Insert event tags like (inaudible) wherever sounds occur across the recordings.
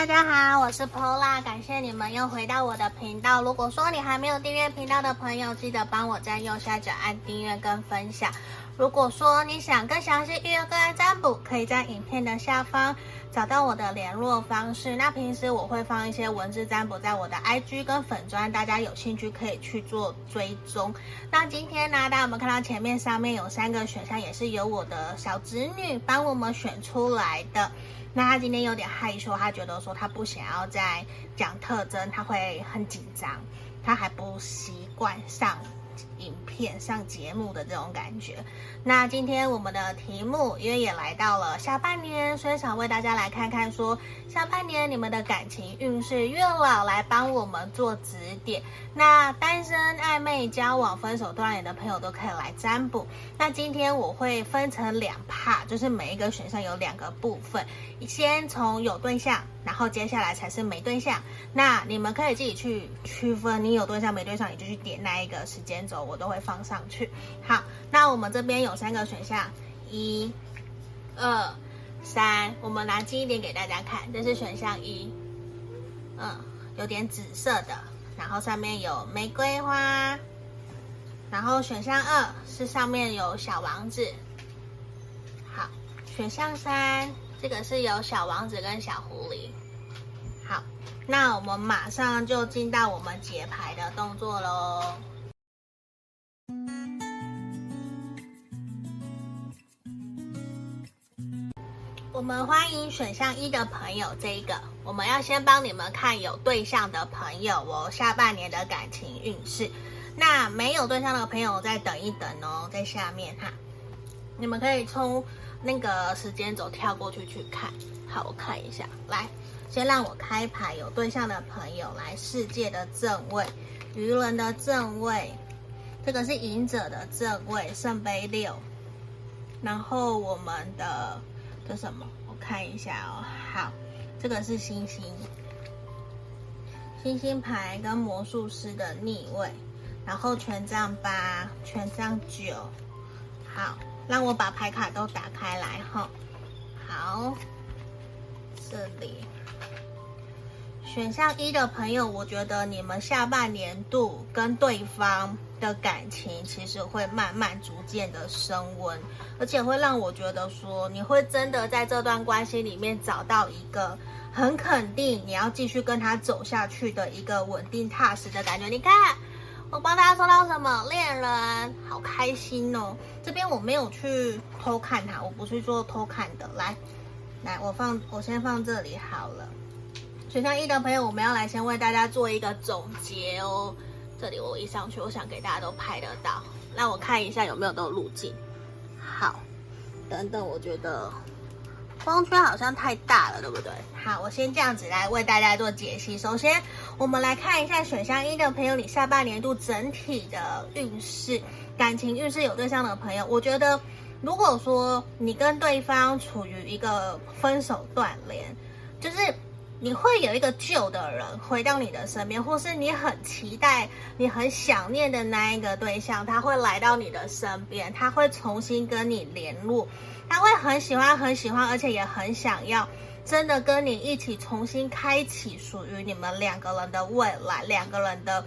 大家好，我是 Pola，感谢你们又回到我的频道。如果说你还没有订阅频道的朋友，记得帮我在右下角按订阅跟分享。如果说你想更详细预约个案占卜，可以在影片的下方找到我的联络方式。那平时我会放一些文字占卜在我的 IG 跟粉专，大家有兴趣可以去做追踪。那今天呢，大家有没有看到前面上面有三个选项，也是由我的小侄女帮我们选出来的。那他今天有点害羞，他觉得说他不想要再讲特征，他会很紧张，他还不习惯上。影片上节目的这种感觉。那今天我们的题目，因为也来到了下半年，所以想为大家来看看说，下半年你们的感情运势，月老来帮我们做指点。那单身、暧昧、交往、分手、断联的朋友都可以来占卜。那今天我会分成两 part，就是每一个选项有两个部分，先从有对象，然后接下来才是没对象。那你们可以自己去区分，你有对象没对象，你就去点那一个时间轴。我都会放上去。好，那我们这边有三个选项，一、二、三。我们拿近一点给大家看，这是选项一，嗯，有点紫色的，然后上面有玫瑰花。然后选项二是上面有小王子。好，选项三这个是有小王子跟小狐狸。好，那我们马上就进到我们解牌的动作喽。我们欢迎选项一的朋友，这一个我们要先帮你们看有对象的朋友哦，下半年的感情运势。那没有对象的朋友再等一等哦，在下面哈，你们可以从那个时间轴跳过去去看。好，我看一下，来，先让我开牌，有对象的朋友来，世界的正位，愚人的正位，这个是隐者的正位，圣杯六，然后我们的。是什么？我看一下哦。好，这个是星星，星星牌跟魔术师的逆位，然后权杖八，权杖九。好，让我把牌卡都打开来哈。好，这里选项一的朋友，我觉得你们下半年度跟对方。的感情其实会慢慢逐渐的升温，而且会让我觉得说，你会真的在这段关系里面找到一个很肯定你要继续跟他走下去的一个稳定踏实的感觉。你看，我帮大家说到什么？恋人，好开心哦！这边我没有去偷看他，我不是做偷看的。来，来，我放，我先放这里好了。选项一的朋友，我们要来先为大家做一个总结哦。这里我一上去，我想给大家都拍得到，那我看一下有没有都路径。好，等等，我觉得光圈好像太大了，对不对？好，我先这样子来为大家做解析。首先，我们来看一下选项一的朋友，你下半年度整体的运势，感情运势有对象的朋友，我觉得如果说你跟对方处于一个分手断联，就是。你会有一个旧的人回到你的身边，或是你很期待、你很想念的那一个对象，他会来到你的身边，他会重新跟你联络，他会很喜欢、很喜欢，而且也很想要，真的跟你一起重新开启属于你们两个人的未来、两个人的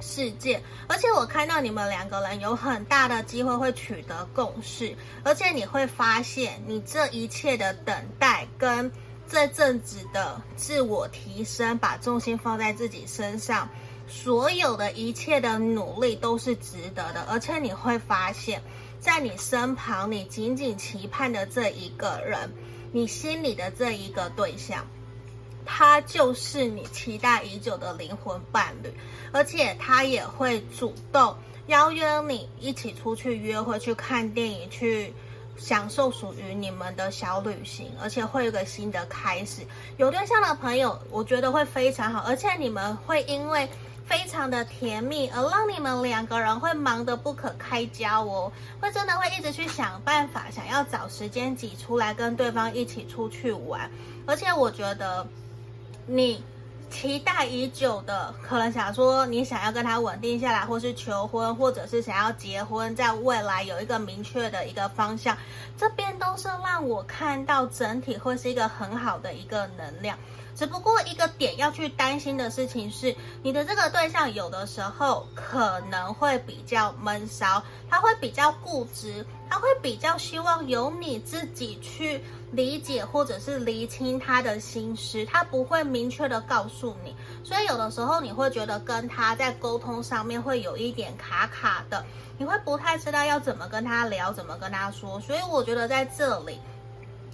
世界。而且我看到你们两个人有很大的机会会取得共识，而且你会发现，你这一切的等待跟。这阵子的自我提升，把重心放在自己身上，所有的一切的努力都是值得的。而且你会发现，在你身旁，你紧紧期盼的这一个人，你心里的这一个对象，他就是你期待已久的灵魂伴侣，而且他也会主动邀约你一起出去约会，去看电影，去。享受属于你们的小旅行，而且会有个新的开始。有对象的朋友，我觉得会非常好，而且你们会因为非常的甜蜜，而让你们两个人会忙得不可开交哦，会真的会一直去想办法，想要找时间挤出来跟对方一起出去玩。而且我觉得你期待已久的，可能想说你想要跟他稳定下来，或是求婚，或者是想要结婚，在未来有一个明确的一个方向，这边都是让我看到整体会是一个很好的一个能量。只不过一个点要去担心的事情是，你的这个对象有的时候可能会比较闷骚，他会比较固执，他会比较希望由你自己去理解或者是厘清他的心思，他不会明确的告诉你，所以有的时候你会觉得跟他在沟通上面会有一点卡卡的，你会不太知道要怎么跟他聊，怎么跟他说，所以我觉得在这里。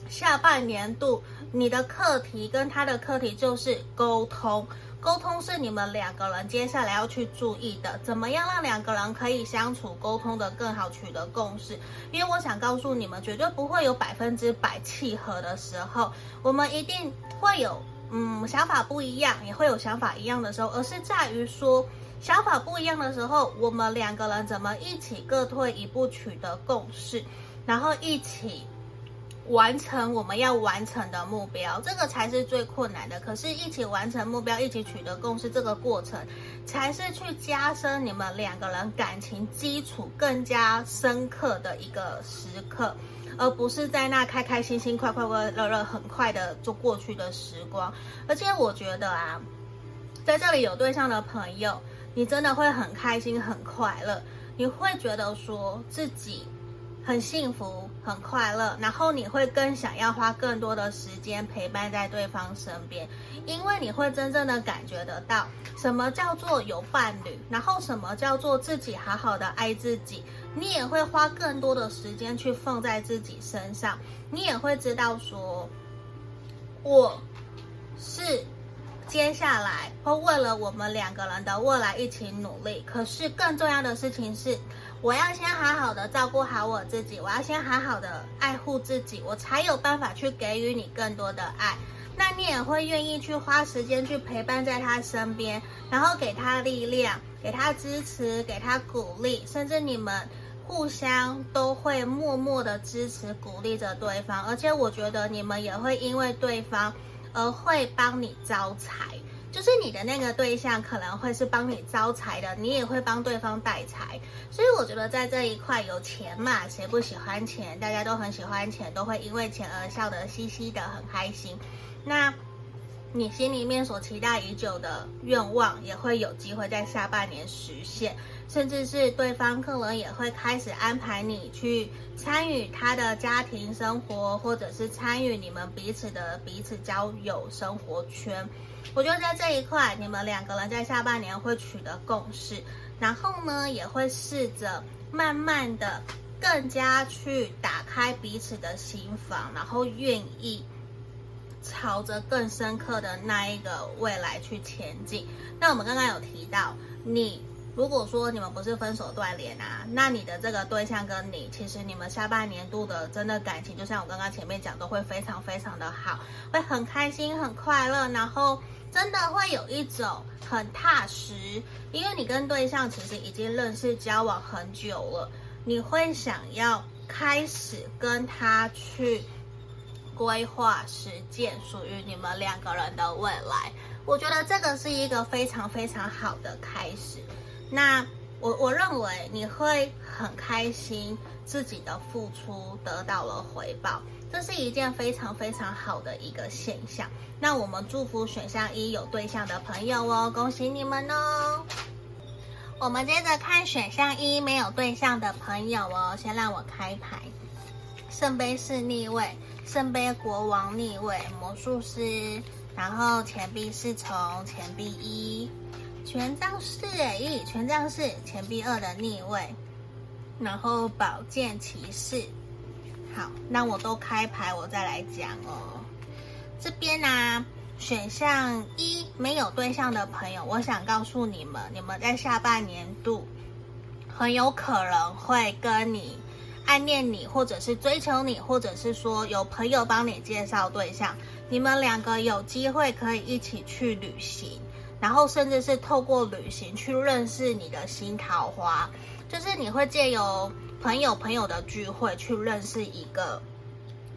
下半年度，你的课题跟他的课题就是沟通，沟通是你们两个人接下来要去注意的，怎么样让两个人可以相处沟通的更好，取得共识。因为我想告诉你们，绝对不会有百分之百契合的时候，我们一定会有，嗯，想法不一样，也会有想法一样的时候，而是在于说，想法不一样的时候，我们两个人怎么一起各退一步，取得共识，然后一起。完成我们要完成的目标，这个才是最困难的。可是，一起完成目标，一起取得共识，这个过程才是去加深你们两个人感情基础更加深刻的一个时刻，而不是在那开开心心、快快乐乐、很快的就过去的时光。而且，我觉得啊，在这里有对象的朋友，你真的会很开心、很快乐，你会觉得说自己。很幸福，很快乐，然后你会更想要花更多的时间陪伴在对方身边，因为你会真正的感觉得到什么叫做有伴侣，然后什么叫做自己好好的爱自己，你也会花更多的时间去放在自己身上，你也会知道说，我是接下来会为了我们两个人的未来一起努力，可是更重要的事情是。我要先好好的照顾好我自己，我要先好好的爱护自己，我才有办法去给予你更多的爱。那你也会愿意去花时间去陪伴在他身边，然后给他力量，给他支持，给他鼓励，甚至你们互相都会默默的支持鼓励着对方。而且我觉得你们也会因为对方而会帮你招财。就是你的那个对象可能会是帮你招财的，你也会帮对方带财，所以我觉得在这一块有钱嘛，谁不喜欢钱？大家都很喜欢钱，都会因为钱而笑得嘻嘻的，很开心。那你心里面所期待已久的愿望，也会有机会在下半年实现。甚至是对方可能也会开始安排你去参与他的家庭生活，或者是参与你们彼此的彼此交友生活圈。我觉得在这一块，你们两个人在下半年会取得共识，然后呢，也会试着慢慢的更加去打开彼此的心房，然后愿意朝着更深刻的那一个未来去前进。那我们刚刚有提到你。如果说你们不是分手断联啊，那你的这个对象跟你，其实你们下半年度的真的感情，就像我刚刚前面讲，都会非常非常的好，会很开心、很快乐，然后真的会有一种很踏实，因为你跟对象其实已经认识交往很久了，你会想要开始跟他去规划实践属于你们两个人的未来，我觉得这个是一个非常非常好的开始。那我我认为你会很开心，自己的付出得到了回报，这是一件非常非常好的一个现象。那我们祝福选项一有对象的朋友哦，恭喜你们哦！我们接着看选项一没有对象的朋友哦，先让我开牌，圣杯是逆位，圣杯国王逆位，魔术师，然后钱币是从，钱币一。权杖四哎，权杖四，钱币二的逆位，然后宝剑骑士。好，那我都开牌，我再来讲哦。这边呢、啊，选项一没有对象的朋友，我想告诉你们，你们在下半年度很有可能会跟你暗恋你，或者是追求你，或者是说有朋友帮你介绍对象，你们两个有机会可以一起去旅行。然后甚至是透过旅行去认识你的新桃花，就是你会借由朋友朋友的聚会去认识一个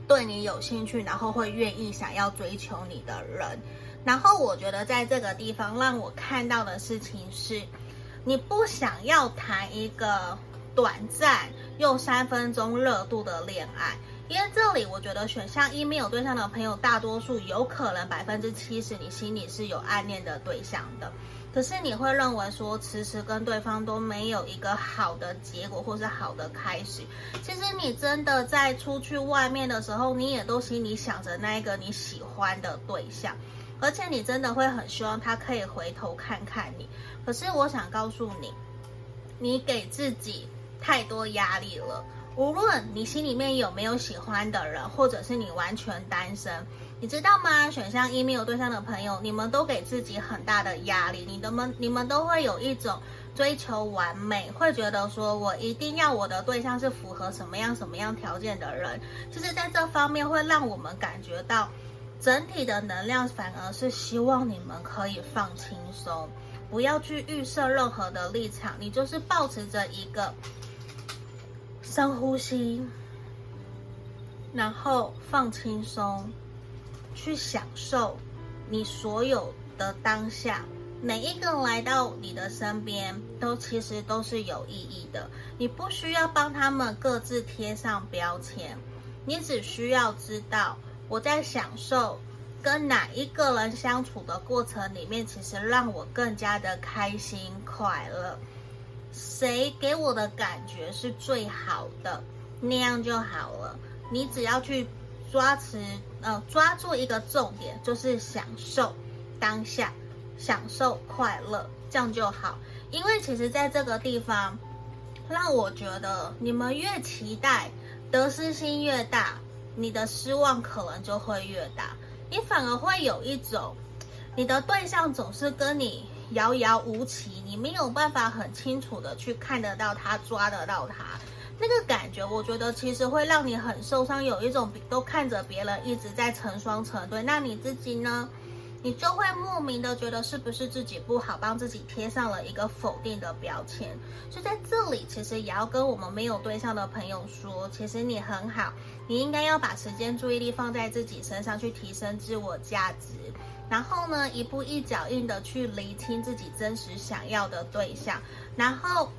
对你有兴趣，然后会愿意想要追求你的人。然后我觉得在这个地方让我看到的事情是，你不想要谈一个短暂又三分钟热度的恋爱，因为这里我觉得选项一没有对象的朋友，大多数有可能百分之七十你心里是有暗恋的对象的。可是你会认为说，迟迟跟对方都没有一个好的结果，或是好的开始。其实你真的在出去外面的时候，你也都心里想着那一个你喜欢的对象，而且你真的会很希望他可以回头看看你。可是我想告诉你，你给自己太多压力了。无论你心里面有没有喜欢的人，或者是你完全单身。你知道吗？选项一没有对象的朋友，你们都给自己很大的压力，你们你们都会有一种追求完美，会觉得说我一定要我的对象是符合什么样什么样条件的人。其实在这方面会让我们感觉到整体的能量反而是希望你们可以放轻松，不要去预设任何的立场，你就是保持着一个深呼吸，然后放轻松。去享受你所有的当下，每一个人来到你的身边，都其实都是有意义的。你不需要帮他们各自贴上标签，你只需要知道我在享受跟哪一个人相处的过程里面，其实让我更加的开心快乐。谁给我的感觉是最好的，那样就好了。你只要去。抓持，呃，抓住一个重点，就是享受当下，享受快乐，这样就好。因为其实在这个地方，让我觉得你们越期待，得失心越大，你的失望可能就会越大。你反而会有一种，你的对象总是跟你遥遥无期，你没有办法很清楚的去看得到他，抓得到他。那个感觉，我觉得其实会让你很受伤，有一种都看着别人一直在成双成对，那你自己呢？你就会莫名的觉得是不是自己不好，帮自己贴上了一个否定的标签。所以在这里，其实也要跟我们没有对象的朋友说，其实你很好，你应该要把时间注意力放在自己身上，去提升自我价值，然后呢，一步一脚印的去厘清自己真实想要的对象，然后。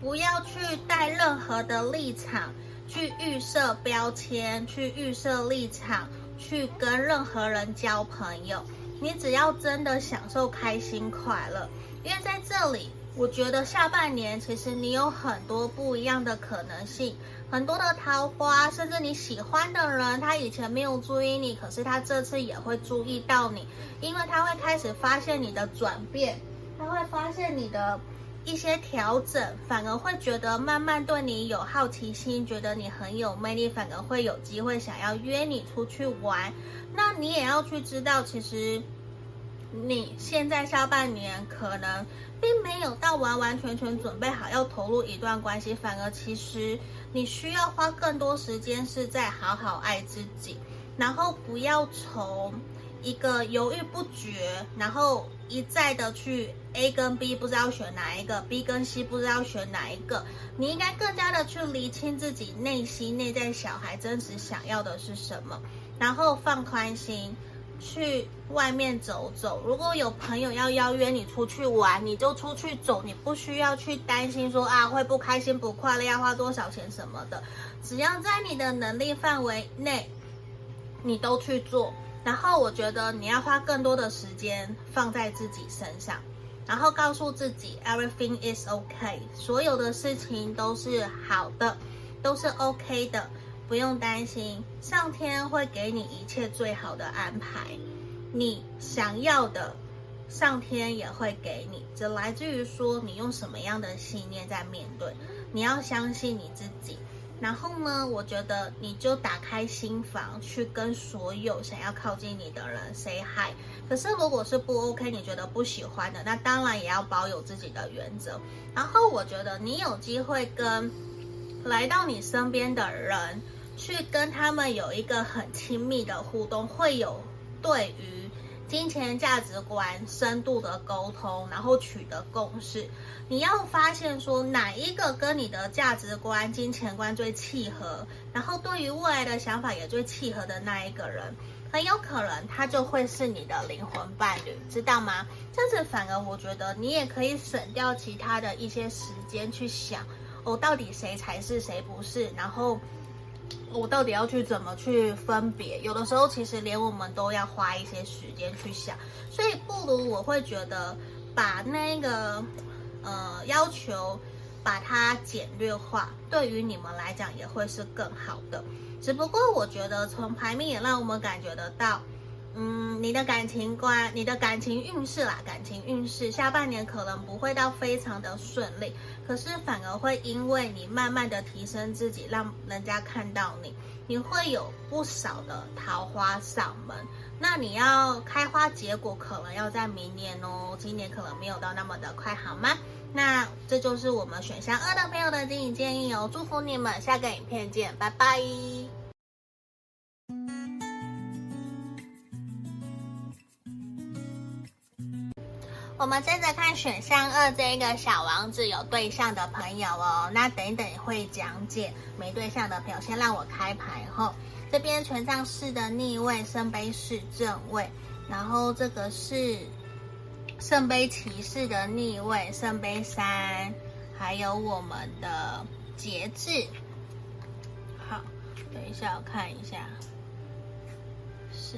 不要去带任何的立场，去预设标签，去预设立场，去跟任何人交朋友。你只要真的享受开心快乐，因为在这里，我觉得下半年其实你有很多不一样的可能性，很多的桃花，甚至你喜欢的人，他以前没有注意你，可是他这次也会注意到你，因为他会开始发现你的转变，他会发现你的。一些调整，反而会觉得慢慢对你有好奇心，觉得你很有魅力，反而会有机会想要约你出去玩。那你也要去知道，其实你现在下半年可能并没有到完完全全准备好要投入一段关系，反而其实你需要花更多时间是在好好爱自己，然后不要从。一个犹豫不决，然后一再的去 A 跟 B 不知道选哪一个，B 跟 C 不知道选哪一个，你应该更加的去厘清自己内心内在小孩真实想要的是什么，然后放宽心，去外面走走。如果有朋友要邀约你出去玩，你就出去走，你不需要去担心说啊会不开心不快乐，要花多少钱什么的，只要在你的能力范围内，你都去做。然后我觉得你要花更多的时间放在自己身上，然后告诉自己 everything is okay，所有的事情都是好的，都是 OK 的，不用担心，上天会给你一切最好的安排，你想要的，上天也会给你，这来自于说你用什么样的信念在面对，你要相信你自己。然后呢，我觉得你就打开心房，去跟所有想要靠近你的人 say hi。可是如果是不 OK，你觉得不喜欢的，那当然也要保有自己的原则。然后我觉得你有机会跟来到你身边的人，去跟他们有一个很亲密的互动，会有对于金钱价值观深度的沟通，然后取得共识。你要发现说哪一个跟你的价值观、金钱观最契合，然后对于未来的想法也最契合的那一个人，很有可能他就会是你的灵魂伴侣，知道吗？这样子反而我觉得你也可以省掉其他的一些时间去想，哦，到底谁才是谁不是，然后。我到底要去怎么去分别？有的时候其实连我们都要花一些时间去想，所以不如我会觉得把那个呃要求把它简略化，对于你们来讲也会是更好的。只不过我觉得从牌面也让我们感觉得到。嗯，你的感情观、你的感情运势啦，感情运势下半年可能不会到非常的顺利，可是反而会因为你慢慢的提升自己，让人家看到你，你会有不少的桃花上门。那你要开花结果，可能要在明年哦，今年可能没有到那么的快，好吗？那这就是我们选项二的朋友的经营建议哦，祝福你们，下个影片见，拜拜。我们接着看选项二这个小王子有对象的朋友哦，那等一等会讲解没对象的朋友，先让我开牌后，这边权杖四的逆位，圣杯四正位，然后这个是圣杯骑士的逆位，圣杯三，还有我们的节制。好，等一下我看一下，是，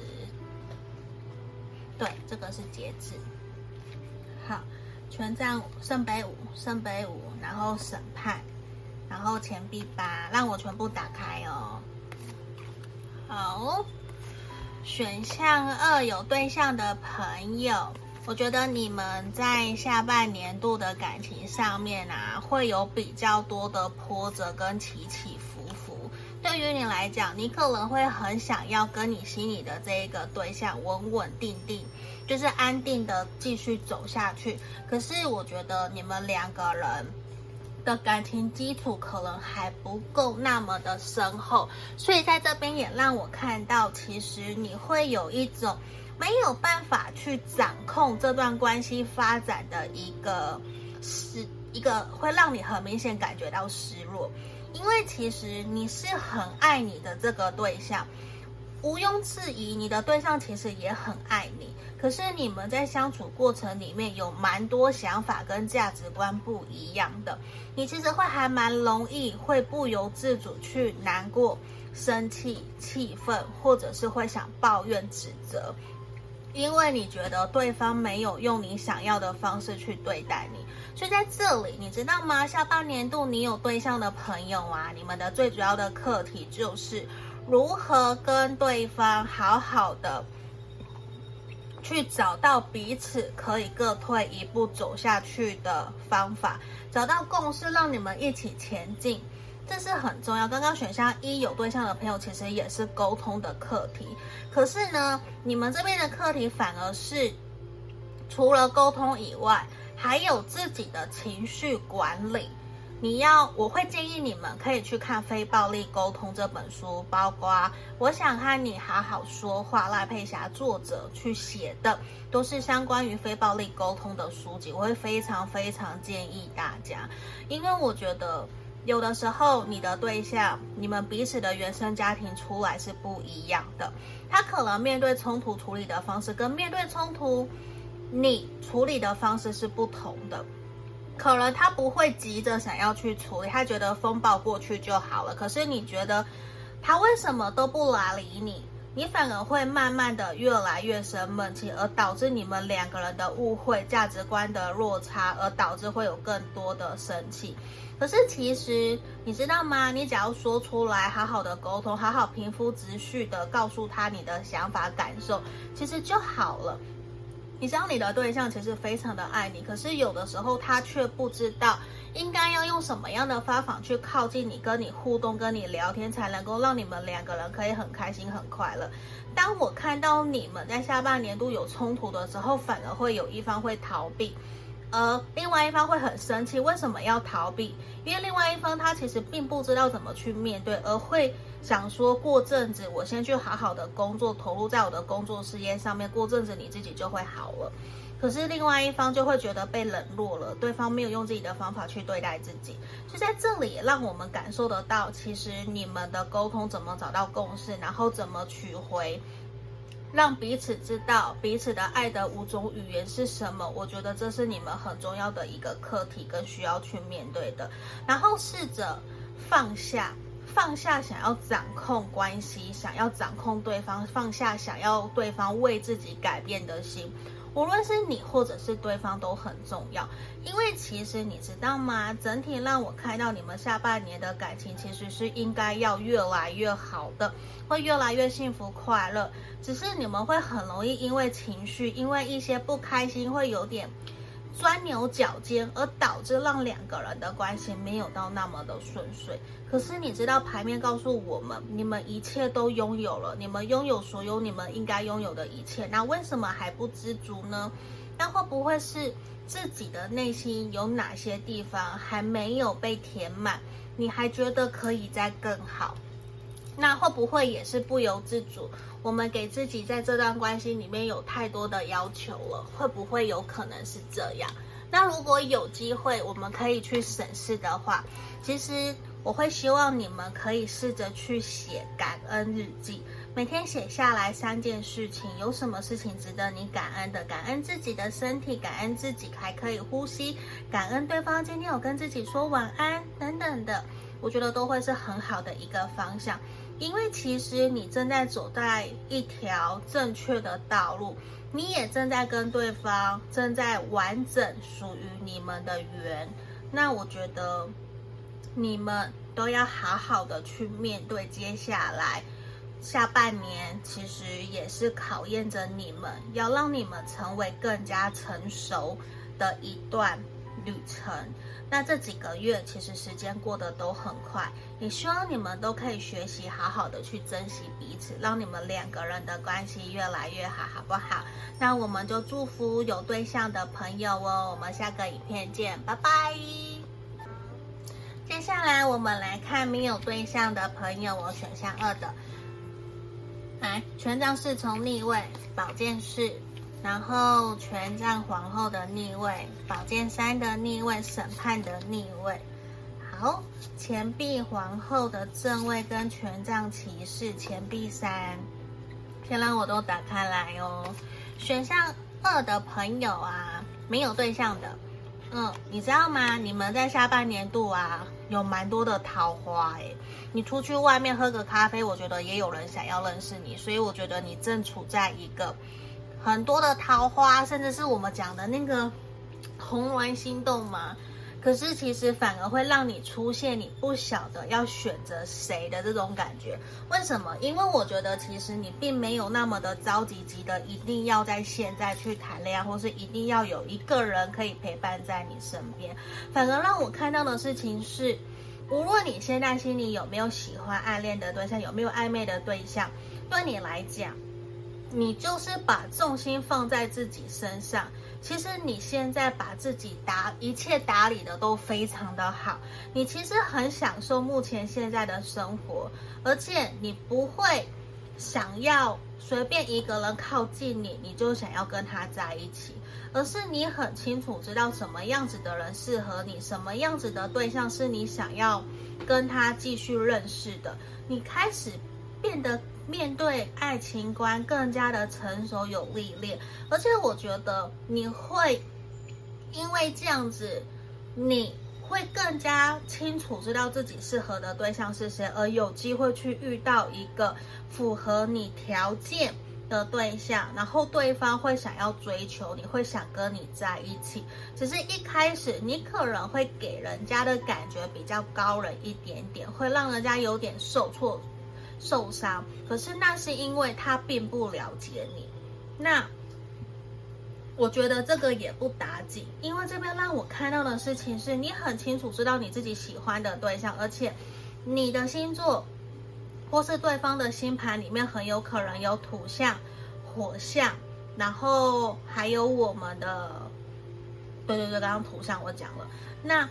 对，这个是节制。好，权杖圣杯五，圣杯五，然后审判，然后钱币八，让我全部打开哦。好，选项二有对象的朋友，我觉得你们在下半年度的感情上面啊，会有比较多的波折跟起起伏伏。对于你来讲，你可能会很想要跟你心里的这一个对象稳稳定定。就是安定的继续走下去，可是我觉得你们两个人的感情基础可能还不够那么的深厚，所以在这边也让我看到，其实你会有一种没有办法去掌控这段关系发展的一个失，一个会让你很明显感觉到失落，因为其实你是很爱你的这个对象。毋庸置疑，你的对象其实也很爱你，可是你们在相处过程里面有蛮多想法跟价值观不一样的，你其实会还蛮容易会不由自主去难过、生气、气愤，或者是会想抱怨、指责，因为你觉得对方没有用你想要的方式去对待你。所以在这里，你知道吗？下半年度你有对象的朋友啊，你们的最主要的课题就是。如何跟对方好好的去找到彼此可以各退一步走下去的方法，找到共识，让你们一起前进，这是很重要。刚刚选项一有对象的朋友，其实也是沟通的课题。可是呢，你们这边的课题反而是除了沟通以外，还有自己的情绪管理。你要，我会建议你们可以去看《非暴力沟通》这本书，包括我想和你好好说话，赖佩霞作者去写的，都是相关于非暴力沟通的书籍。我会非常非常建议大家，因为我觉得有的时候你的对象，你们彼此的原生家庭出来是不一样的，他可能面对冲突处理的方式跟面对冲突你处理的方式是不同的。可能他不会急着想要去处理，他觉得风暴过去就好了。可是你觉得他为什么都不来理你？你反而会慢慢的越来越生闷气，而导致你们两个人的误会、价值观的落差，而导致会有更多的生气。可是其实你知道吗？你只要说出来，好好的沟通，好好平铺直叙的告诉他你的想法感受，其实就好了。你知道你的对象其实非常的爱你，可是有的时候他却不知道应该要用什么样的方法去靠近你，跟你互动，跟你聊天，才能够让你们两个人可以很开心、很快乐。当我看到你们在下半年度有冲突的时候，反而会有一方会逃避，而另外一方会很生气。为什么要逃避？因为另外一方他其实并不知道怎么去面对，而会想说过阵子我先去好好的工作，投入在我的工作事业上面，过阵子你自己就会好了。可是另外一方就会觉得被冷落了，对方没有用自己的方法去对待自己，就在这里也让我们感受得到，其实你们的沟通怎么找到共识，然后怎么取回，让彼此知道彼此的爱的五种语言是什么。我觉得这是你们很重要的一个课题跟需要去面对的。然后试着放下，放下想要掌控关系，想要掌控对方，放下想要对方为自己改变的心。无论是你或者是对方都很重要，因为其实你知道吗？整体让我看到你们下半年的感情其实是应该要越来越好的，会越来越幸福快乐。只是你们会很容易因为情绪，因为一些不开心，会有点。钻牛角尖，而导致让两个人的关系没有到那么的顺遂。可是你知道牌面告诉我们，你们一切都拥有了，你们拥有所有你们应该拥有的一切。那为什么还不知足呢？那会不会是自己的内心有哪些地方还没有被填满？你还觉得可以再更好？那会不会也是不由自主？我们给自己在这段关系里面有太多的要求了，会不会有可能是这样？那如果有机会，我们可以去审视的话，其实我会希望你们可以试着去写感恩日记，每天写下来三件事情，有什么事情值得你感恩的？感恩自己的身体，感恩自己还可以呼吸，感恩对方今天有跟自己说晚安等等的，我觉得都会是很好的一个方向。因为其实你正在走在一条正确的道路，你也正在跟对方正在完整属于你们的缘。那我觉得你们都要好好的去面对接下来下半年，其实也是考验着你们，要让你们成为更加成熟的一段旅程。那这几个月其实时间过得都很快，也希望你们都可以学习好好的去珍惜彼此，让你们两个人的关系越来越好，好不好？那我们就祝福有对象的朋友哦，我们下个影片见，拜拜。接下来我们来看没有对象的朋友，我选项二的，来，权杖侍从逆位，宝剑侍。然后权杖皇后的逆位，宝剑三的逆位，审判的逆位。好，钱币皇后的正位跟权杖骑士，钱币三，先让我都打开来哦。选项二的朋友啊，没有对象的，嗯，你知道吗？你们在下半年度啊，有蛮多的桃花诶。你出去外面喝个咖啡，我觉得也有人想要认识你，所以我觉得你正处在一个。很多的桃花，甚至是我们讲的那个 (tsk) 红鸾心动嘛，可是其实反而会让你出现你不晓得要选择谁的这种感觉。为什么？因为我觉得其实你并没有那么的着急急的一定要在现在去谈恋爱，或是一定要有一个人可以陪伴在你身边。反而让我看到的事情是，无论你现在心里有没有喜欢暗恋的对象，有没有暧昧的对象，对你来讲。你就是把重心放在自己身上，其实你现在把自己打一切打理的都非常的好，你其实很享受目前现在的生活，而且你不会想要随便一个人靠近你，你就想要跟他在一起，而是你很清楚知道什么样子的人适合你，什么样子的对象是你想要跟他继续认识的，你开始变得。面对爱情观更加的成熟有历练，而且我觉得你会因为这样子，你会更加清楚知道自己适合的对象是谁，而有机会去遇到一个符合你条件的对象，然后对方会想要追求你，会想跟你在一起。只是一开始你可能会给人家的感觉比较高冷一点点，会让人家有点受挫。受伤，可是那是因为他并不了解你。那我觉得这个也不打紧，因为这边让我看到的事情是你很清楚知道你自己喜欢的对象，而且你的星座或是对方的星盘里面很有可能有土象、火象，然后还有我们的，对对对，刚刚土象我讲了，那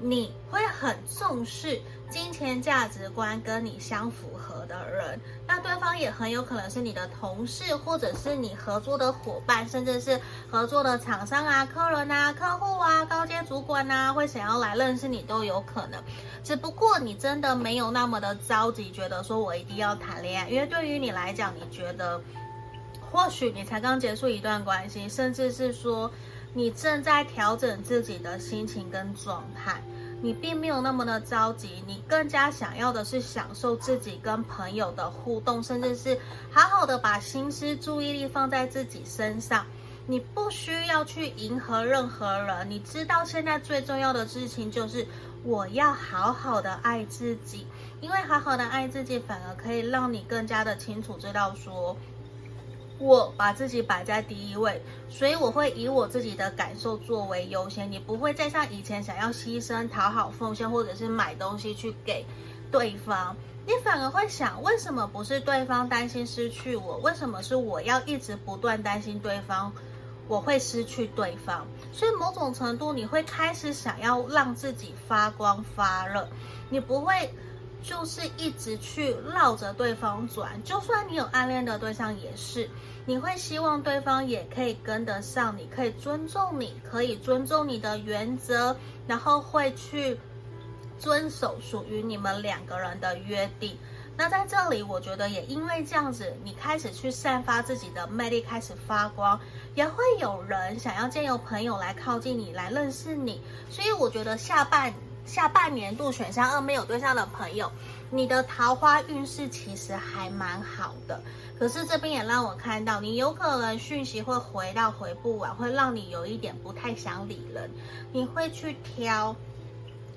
你会很重视金钱价值观跟你相符合的人，那对方也很有可能是你的同事，或者是你合作的伙伴，甚至是合作的厂商啊、客人啊、客户啊、高阶主管啊，会想要来认识你都有可能。只不过你真的没有那么的着急，觉得说我一定要谈恋爱，因为对于你来讲，你觉得或许你才刚结束一段关系，甚至是说。你正在调整自己的心情跟状态，你并没有那么的着急，你更加想要的是享受自己跟朋友的互动，甚至是好好的把心思、注意力放在自己身上。你不需要去迎合任何人，你知道现在最重要的事情就是我要好好的爱自己，因为好好的爱自己反而可以让你更加的清楚知道说。我把自己摆在第一位，所以我会以我自己的感受作为优先。你不会再像以前想要牺牲、讨好、奉献，或者是买东西去给对方。你反而会想，为什么不是对方担心失去我？为什么是我要一直不断担心对方我会失去对方？所以某种程度，你会开始想要让自己发光发热。你不会。就是一直去绕着对方转，就算你有暗恋的对象也是，你会希望对方也可以跟得上你，可以尊重你，可以尊重你的原则，然后会去遵守属于你们两个人的约定。那在这里，我觉得也因为这样子，你开始去散发自己的魅力，开始发光，也会有人想要借由朋友来靠近你，来认识你。所以我觉得下半。下半年度选项二没有对象的朋友，你的桃花运势其实还蛮好的。可是这边也让我看到，你有可能讯息会回到回不完，会让你有一点不太想理人，你会去挑。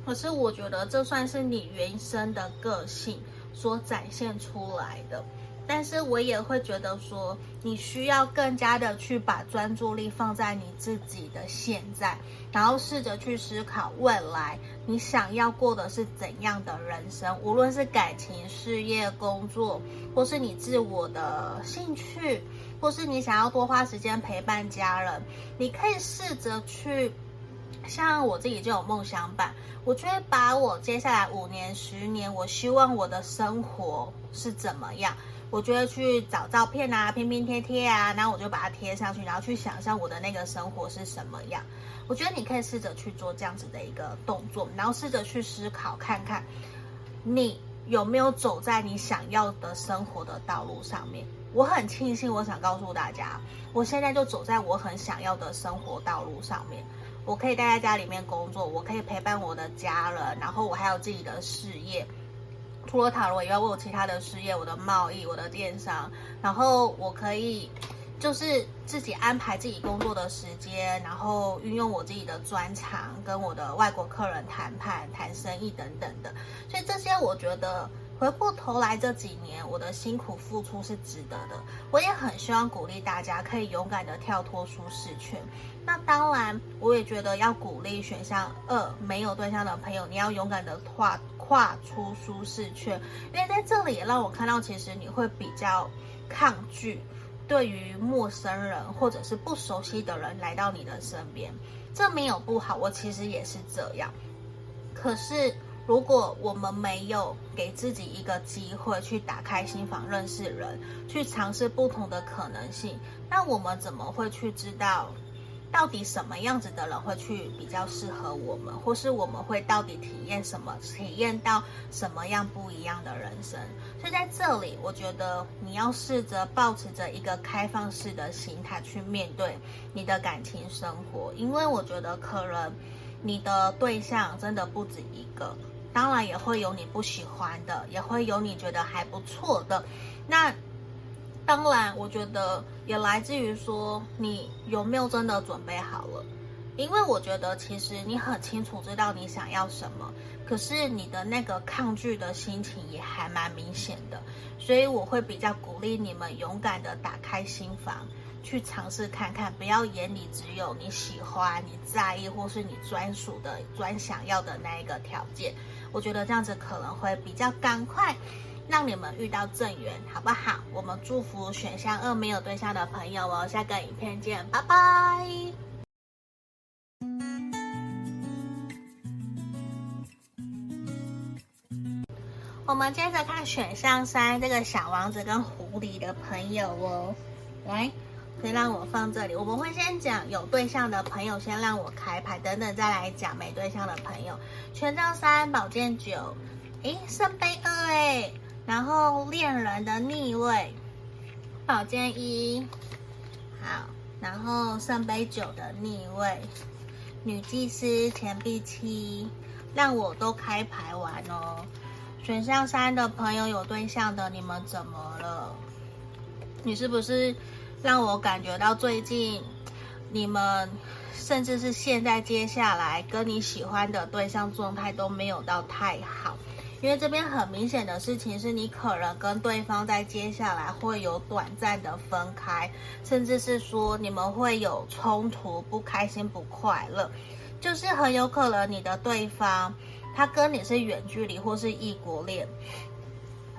可是我觉得这算是你原生的个性所展现出来的。但是我也会觉得说，你需要更加的去把专注力放在你自己的现在，然后试着去思考未来你想要过的是怎样的人生，无论是感情、事业、工作，或是你自我的兴趣，或是你想要多花时间陪伴家人，你可以试着去，像我自己就有梦想版，我就会把我接下来五年、十年，我希望我的生活是怎么样。我就会去找照片啊，拼拼贴贴啊，然后我就把它贴上去，然后去想象我的那个生活是什么样。我觉得你可以试着去做这样子的一个动作，然后试着去思考看看，你有没有走在你想要的生活的道路上面。我很庆幸，我想告诉大家，我现在就走在我很想要的生活道路上面。我可以待在家里面工作，我可以陪伴我的家人，然后我还有自己的事业。除了塔罗以外，我有其他的事业，我的贸易，我的电商，然后我可以就是自己安排自己工作的时间，然后运用我自己的专长跟我的外国客人谈判、谈生意等等的。所以这些我觉得回过头来这几年我的辛苦付出是值得的。我也很希望鼓励大家可以勇敢的跳脱舒适圈。那当然，我也觉得要鼓励选项二没有对象的朋友，你要勇敢的跨。跨出舒适圈，因为在这里也让我看到，其实你会比较抗拒对于陌生人或者是不熟悉的人来到你的身边。这没有不好，我其实也是这样。可是如果我们没有给自己一个机会去打开心房、认识人，去尝试不同的可能性，那我们怎么会去知道？到底什么样子的人会去比较适合我们，或是我们会到底体验什么，体验到什么样不一样的人生？所以在这里，我觉得你要试着保持着一个开放式的心态去面对你的感情生活，因为我觉得可能你的对象真的不止一个，当然也会有你不喜欢的，也会有你觉得还不错的。那。当然，我觉得也来自于说你有没有真的准备好了，因为我觉得其实你很清楚知道你想要什么，可是你的那个抗拒的心情也还蛮明显的，所以我会比较鼓励你们勇敢的打开心房，去尝试看看，不要眼里只有你喜欢、你在意或是你专属的、专想要的那一个条件，我觉得这样子可能会比较赶快。让你们遇到正缘，好不好？我们祝福选项二没有对象的朋友哦。下个影片见，拜拜。我们接着看选项三，这个小王子跟狐狸的朋友哦，来。可以让我放这里，我们会先讲有对象的朋友，先让我开牌，等等再来讲没对象的朋友。权杖三，宝剑九，诶，圣杯二，诶，然后恋人的逆位，宝剑一，好，然后圣杯九的逆位，女祭司，钱币七，让我都开牌完哦。选项三的朋友有对象的，你们怎么了？你是不是？让我感觉到最近你们，甚至是现在接下来跟你喜欢的对象状态都没有到太好，因为这边很明显的事情是你可能跟对方在接下来会有短暂的分开，甚至是说你们会有冲突、不开心、不快乐，就是很有可能你的对方他跟你是远距离或是异国恋，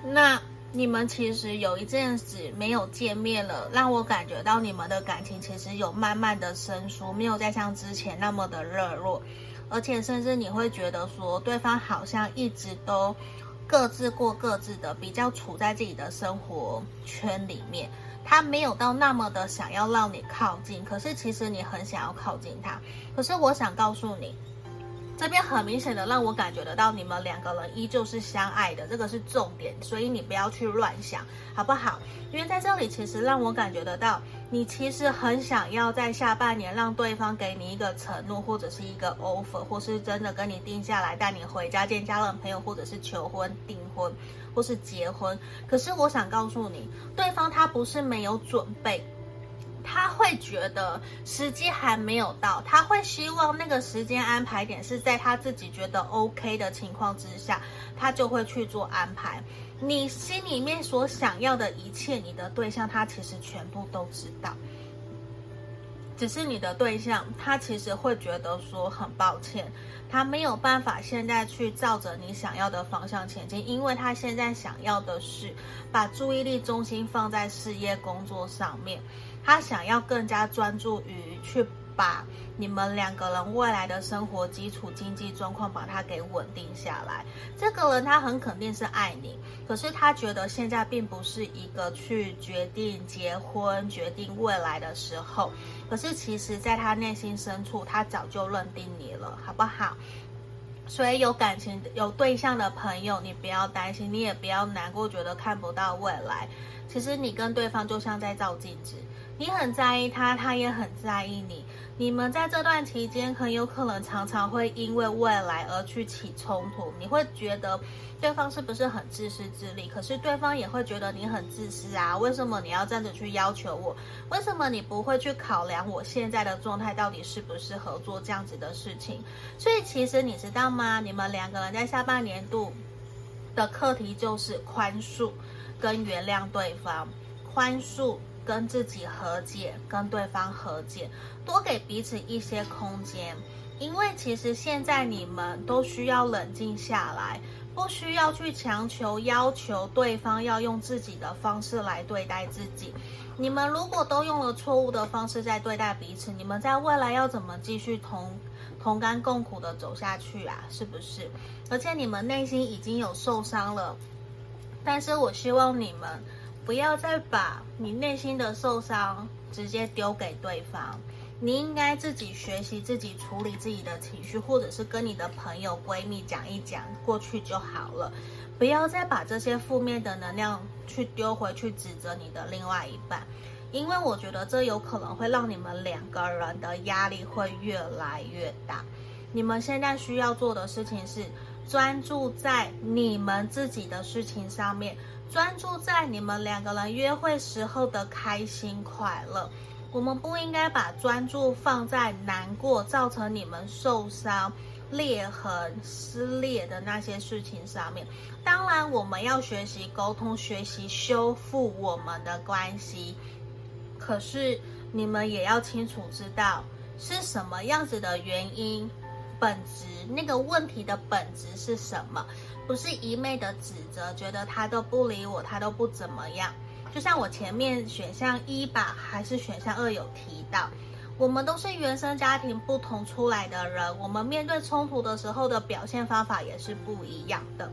那。你们其实有一阵子没有见面了，让我感觉到你们的感情其实有慢慢的生疏，没有再像之前那么的热络，而且甚至你会觉得说对方好像一直都各自过各自的，比较处在自己的生活圈里面，他没有到那么的想要让你靠近，可是其实你很想要靠近他，可是我想告诉你。这边很明显的让我感觉得到，你们两个人依旧是相爱的，这个是重点，所以你不要去乱想，好不好？因为在这里其实让我感觉得到，你其实很想要在下半年让对方给你一个承诺，或者是一个 offer，或是真的跟你定下来带你回家见家人朋友，或者是求婚、订婚，或是结婚。可是我想告诉你，对方他不是没有准备。他会觉得时机还没有到，他会希望那个时间安排点是在他自己觉得 OK 的情况之下，他就会去做安排。你心里面所想要的一切，你的对象他其实全部都知道，只是你的对象他其实会觉得说很抱歉，他没有办法现在去照着你想要的方向前进，因为他现在想要的是把注意力中心放在事业工作上面。他想要更加专注于去把你们两个人未来的生活基础、经济状况把它给稳定下来。这个人他很肯定是爱你，可是他觉得现在并不是一个去决定结婚、决定未来的时候。可是其实，在他内心深处，他早就认定你了，好不好？所以有感情、有对象的朋友，你不要担心，你也不要难过，觉得看不到未来。其实你跟对方就像在照镜子。你很在意他，他也很在意你。你们在这段期间很有可能常常会因为未来而去起冲突。你会觉得对方是不是很自私自利？可是对方也会觉得你很自私啊！为什么你要这样子去要求我？为什么你不会去考量我现在的状态到底适不适合做这样子的事情？所以其实你知道吗？你们两个人在下半年度的课题就是宽恕跟原谅对方，宽恕。跟自己和解，跟对方和解，多给彼此一些空间，因为其实现在你们都需要冷静下来，不需要去强求要求对方要用自己的方式来对待自己。你们如果都用了错误的方式在对待彼此，你们在未来要怎么继续同同甘共苦的走下去啊？是不是？而且你们内心已经有受伤了，但是我希望你们。不要再把你内心的受伤直接丢给对方，你应该自己学习自己处理自己的情绪，或者是跟你的朋友、闺蜜讲一讲过去就好了。不要再把这些负面的能量去丢回去指责你的另外一半，因为我觉得这有可能会让你们两个人的压力会越来越大。你们现在需要做的事情是专注在你们自己的事情上面。专注在你们两个人约会时候的开心快乐，我们不应该把专注放在难过造成你们受伤、裂痕、撕裂的那些事情上面。当然，我们要学习沟通，学习修复我们的关系。可是，你们也要清楚知道是什么样子的原因，本质那个问题的本质是什么。不是一昧的指责，觉得他都不理我，他都不怎么样。就像我前面选项一吧，还是选项二有提到，我们都是原生家庭不同出来的人，我们面对冲突的时候的表现方法也是不一样的。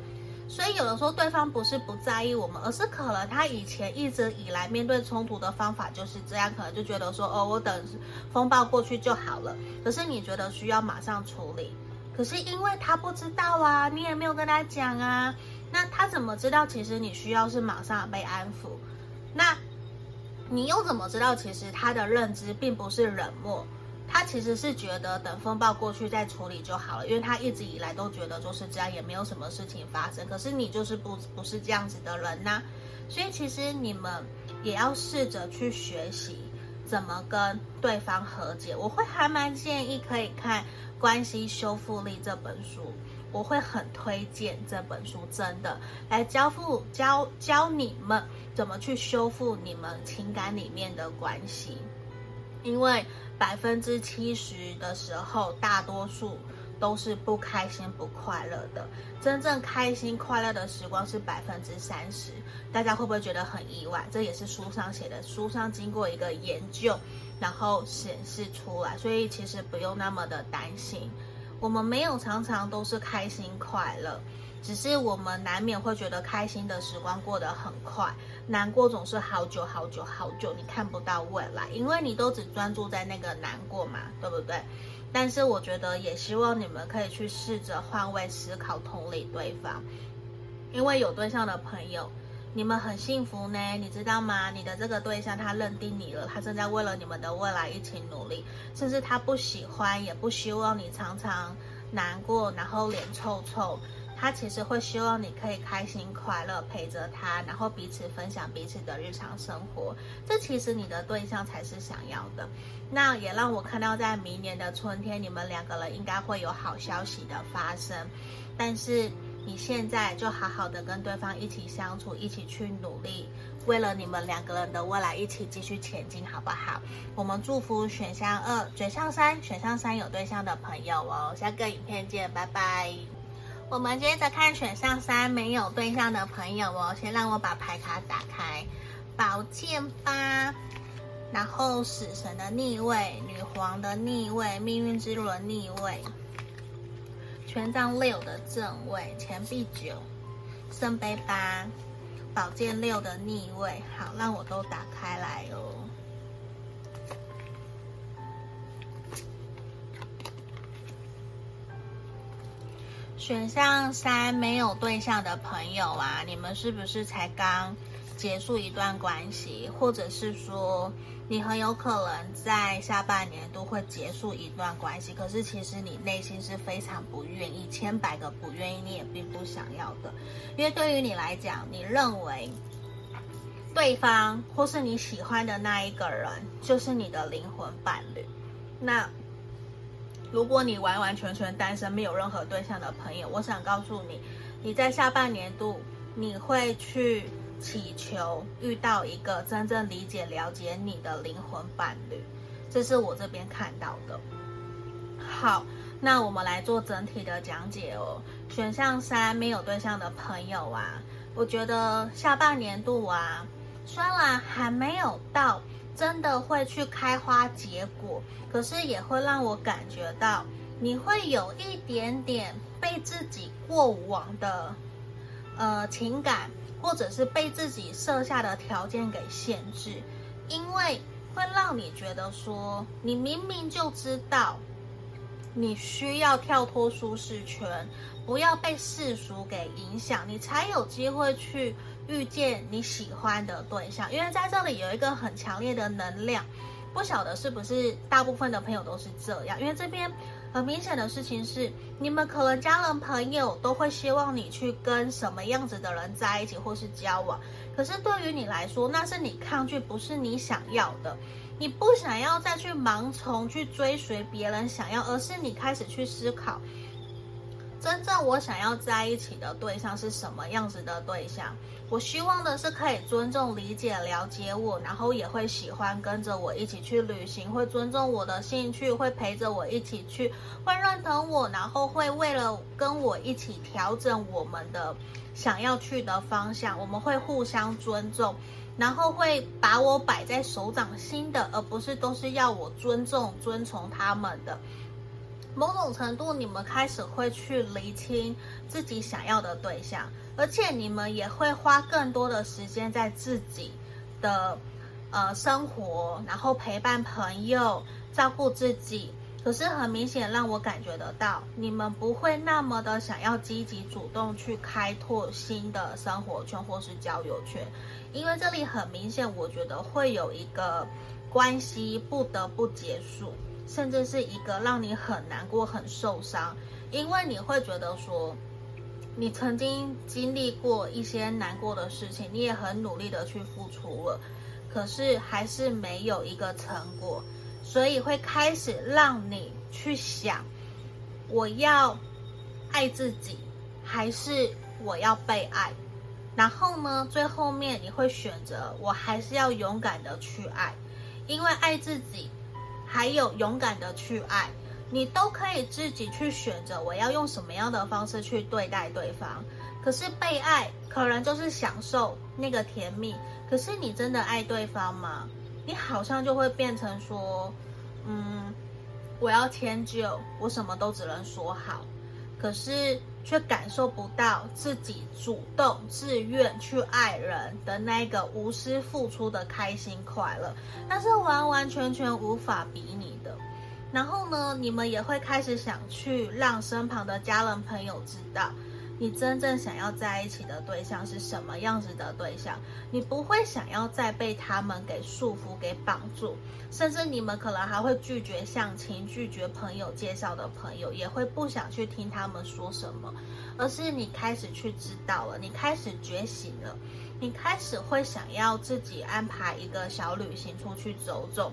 所以有的时候对方不是不在意我们，而是可能他以前一直以来面对冲突的方法就是这样，可能就觉得说哦，我等风暴过去就好了。可是你觉得需要马上处理，可是因为他不知道啊，你也没有跟他讲啊，那他怎么知道其实你需要是马上被安抚？那你又怎么知道其实他的认知并不是冷漠？他其实是觉得等风暴过去再处理就好了，因为他一直以来都觉得就是这样，也没有什么事情发生。可是你就是不不是这样子的人呐、所以其实你们也要试着去学习怎么跟对方和解。我会还蛮建议可以看《关系修复力》这本书，我会很推荐这本书，真的来教复教教你们怎么去修复你们情感里面的关系，因为。百分之七十的时候，大多数都是不开心、不快乐的。真正开心、快乐的时光是百分之三十。大家会不会觉得很意外？这也是书上写的，书上经过一个研究，然后显示出来。所以其实不用那么的担心。我们没有常常都是开心快乐，只是我们难免会觉得开心的时光过得很快。难过总是好久好久好久，你看不到未来，因为你都只专注在那个难过嘛，对不对？但是我觉得也希望你们可以去试着换位思考，同理对方，因为有对象的朋友，你们很幸福呢，你知道吗？你的这个对象他认定你了，他正在为了你们的未来一起努力，甚至他不喜欢，也不希望你常常难过，然后脸臭臭。他其实会希望你可以开心快乐陪着他，然后彼此分享彼此的日常生活。这其实你的对象才是想要的。那也让我看到，在明年的春天，你们两个人应该会有好消息的发生。但是你现在就好好的跟对方一起相处，一起去努力，为了你们两个人的未来一起继续前进，好不好？我们祝福选项二、选项三、选项三有对象的朋友哦。下个影片见，拜拜。我们接着看选项三没有对象的朋友哦，先让我把牌卡打开，宝剑八，然后死神的逆位，女皇的逆位，命运之轮逆位，权杖六的正位，钱币九，圣杯八，宝剑六的逆位，好，让我都打开来哦。选项三没有对象的朋友啊，你们是不是才刚结束一段关系，或者是说你很有可能在下半年都会结束一段关系？可是其实你内心是非常不愿意，千百个不愿意，你也并不想要的，因为对于你来讲，你认为对方或是你喜欢的那一个人就是你的灵魂伴侣，那。如果你完完全全单身，没有任何对象的朋友，我想告诉你，你在下半年度你会去祈求遇到一个真正理解、了解你的灵魂伴侣，这是我这边看到的。好，那我们来做整体的讲解哦。选项三没有对象的朋友啊，我觉得下半年度啊，虽然还没有到。真的会去开花结果，可是也会让我感觉到你会有一点点被自己过往的呃情感，或者是被自己设下的条件给限制，因为会让你觉得说，你明明就知道你需要跳脱舒适圈，不要被世俗给影响，你才有机会去。遇见你喜欢的对象，因为在这里有一个很强烈的能量，不晓得是不是大部分的朋友都是这样。因为这边很明显的事情是，你们可能家人朋友都会希望你去跟什么样子的人在一起或是交往，可是对于你来说，那是你抗拒，不是你想要的。你不想要再去盲从去追随别人想要，而是你开始去思考。真正我想要在一起的对象是什么样子的对象？我希望的是可以尊重、理解、了解我，然后也会喜欢跟着我一起去旅行，会尊重我的兴趣，会陪着我一起去，会认同我，然后会为了跟我一起调整我们的想要去的方向。我们会互相尊重，然后会把我摆在手掌心的，而不是都是要我尊重、遵从他们的。某种程度，你们开始会去厘清自己想要的对象，而且你们也会花更多的时间在自己的呃生活，然后陪伴朋友，照顾自己。可是很明显，让我感觉得到，你们不会那么的想要积极主动去开拓新的生活圈或是交友圈，因为这里很明显，我觉得会有一个关系不得不结束。甚至是一个让你很难过、很受伤，因为你会觉得说，你曾经经历过一些难过的事情，你也很努力的去付出了，可是还是没有一个成果，所以会开始让你去想，我要爱自己，还是我要被爱？然后呢，最后面你会选择，我还是要勇敢的去爱，因为爱自己。还有勇敢的去爱，你都可以自己去选择，我要用什么样的方式去对待对方。可是被爱可能就是享受那个甜蜜，可是你真的爱对方吗？你好像就会变成说，嗯，我要迁就，我什么都只能说好，可是。却感受不到自己主动自愿去爱人的那个无私付出的开心快乐，那是完完全全无法比拟的。然后呢，你们也会开始想去让身旁的家人朋友知道。你真正想要在一起的对象是什么样子的对象？你不会想要再被他们给束缚、给绑住，甚至你们可能还会拒绝相亲、拒绝朋友介绍的朋友，也会不想去听他们说什么，而是你开始去知道了，你开始觉醒了，你开始会想要自己安排一个小旅行出去走走，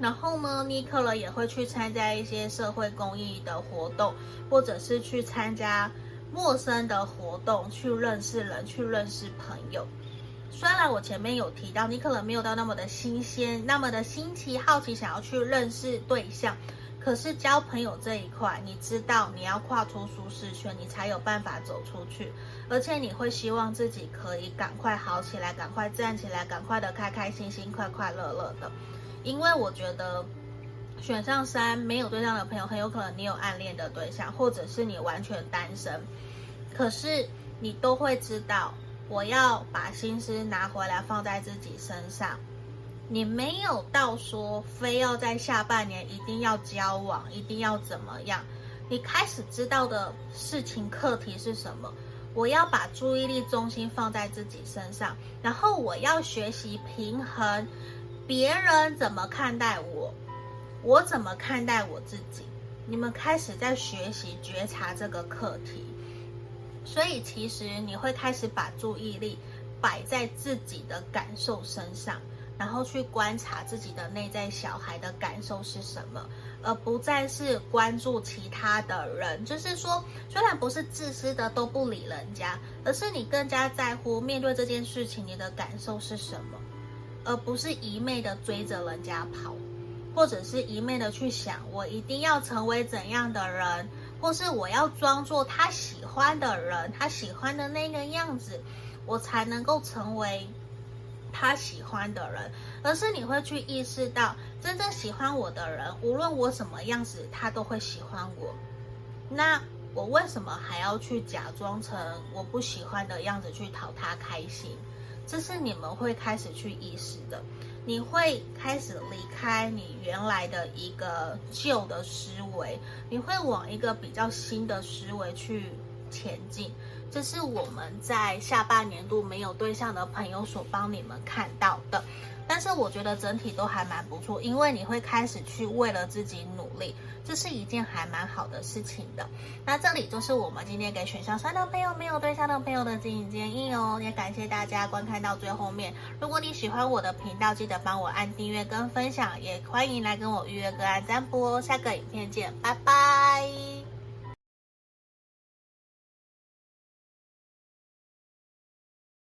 然后呢，你可能也会去参加一些社会公益的活动，或者是去参加。陌生的活动，去认识人，去认识朋友。虽然我前面有提到，你可能没有到那么的新鲜，那么的新奇、好奇，想要去认识对象。可是交朋友这一块，你知道你要跨出舒适圈，你才有办法走出去。而且你会希望自己可以赶快好起来，赶快站起来，赶快的开开心心、快快乐乐的。因为我觉得。选上三，没有对象的朋友，很有可能你有暗恋的对象，或者是你完全单身。可是你都会知道，我要把心思拿回来放在自己身上。你没有到说非要在下半年一定要交往，一定要怎么样。你开始知道的事情课题是什么？我要把注意力中心放在自己身上，然后我要学习平衡别人怎么看待我。我怎么看待我自己？你们开始在学习觉察这个课题，所以其实你会开始把注意力摆在自己的感受身上，然后去观察自己的内在小孩的感受是什么，而不再是关注其他的人。就是说，虽然不是自私的都不理人家，而是你更加在乎面对这件事情你的感受是什么，而不是一昧的追着人家跑。或者是一昧的去想，我一定要成为怎样的人，或是我要装作他喜欢的人，他喜欢的那个样子，我才能够成为他喜欢的人。而是你会去意识到，真正喜欢我的人，无论我什么样子，他都会喜欢我。那我为什么还要去假装成我不喜欢的样子去讨他开心？这是你们会开始去意识的。你会开始离开你原来的一个旧的思维，你会往一个比较新的思维去前进。这是我们在下半年度没有对象的朋友所帮你们看到的。但是我觉得整体都还蛮不错，因为你会开始去为了自己努力，这是一件还蛮好的事情的。那这里就是我们今天给选项三的朋友、没有对象的朋友的指引建议哦。也感谢大家观看到最后面。如果你喜欢我的频道，记得帮我按订阅跟分享，也欢迎来跟我预约个案占卜哦。下个影片见，拜拜。